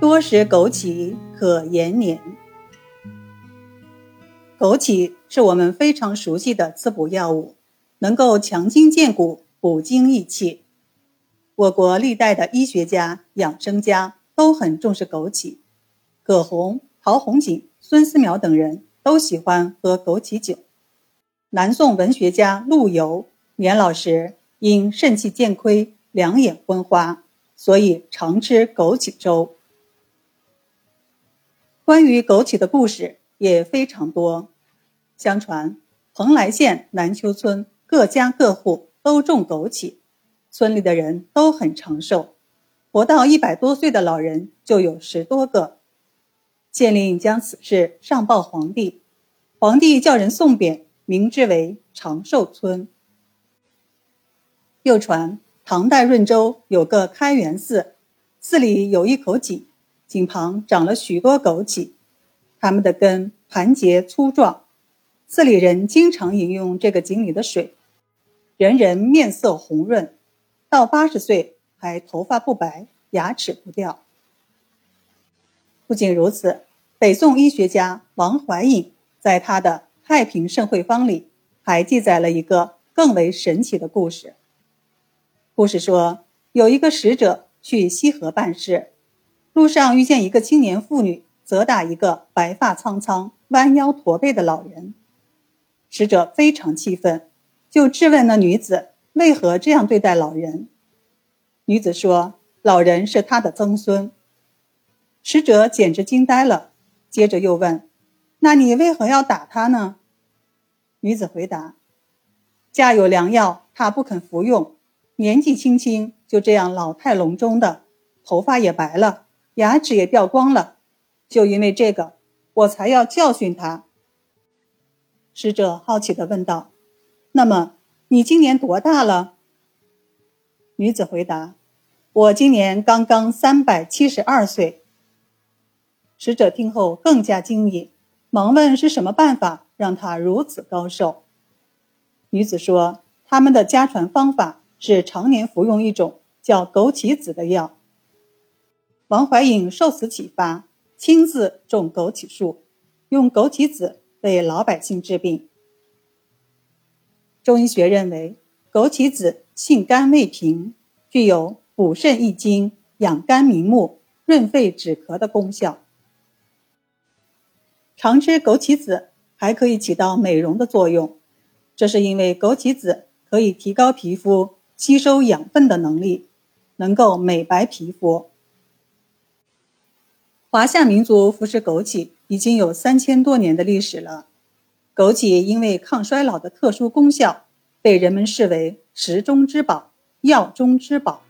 多食枸杞可延年。枸杞是我们非常熟悉的滋补药物，能够强筋健骨、补精益气。我国历代的医学家、养生家都很重视枸杞。葛洪、陶弘景、孙思邈等人都喜欢喝枸杞酒。南宋文学家陆游年老时因肾气渐亏、两眼昏花，所以常吃枸杞粥。关于枸杞的故事也非常多。相传，蓬莱县南丘村各家各户都种枸杞，村里的人都很长寿，活到一百多岁的老人就有十多个。县令将此事上报皇帝，皇帝叫人送匾，名之为长寿村。又传，唐代润州有个开元寺，寺里有一口井。井旁长了许多枸杞，它们的根盘结粗壮，寺里人经常饮用这个井里的水，人人面色红润，到八十岁还头发不白，牙齿不掉。不仅如此，北宋医学家王怀隐在他的《太平盛会方》里还记载了一个更为神奇的故事。故事说，有一个使者去西河办事。路上遇见一个青年妇女责打一个白发苍苍、弯腰驼背的老人，使者非常气愤，就质问那女子为何这样对待老人。女子说：“老人是他的曾孙。”使者简直惊呆了，接着又问：“那你为何要打他呢？”女子回答：“家有良药，他不肯服用，年纪轻轻就这样老态龙钟的，头发也白了。”牙齿也掉光了，就因为这个，我才要教训他。使者好奇地问道：“那么你今年多大了？”女子回答：“我今年刚刚三百七十二岁。”使者听后更加惊异，忙问是什么办法让他如此高寿。女子说：“他们的家传方法是常年服用一种叫枸杞子的药。”王怀隐受此启发，亲自种枸杞树，用枸杞子为老百姓治病。中医学认为，枸杞子性甘味平，具有补肾益精、养肝明目、润肺止咳的功效。常吃枸杞子还可以起到美容的作用，这是因为枸杞子可以提高皮肤吸收养分的能力，能够美白皮肤。华夏民族服食枸杞已经有三千多年的历史了。枸杞因为抗衰老的特殊功效，被人们视为食中之宝、药中之宝。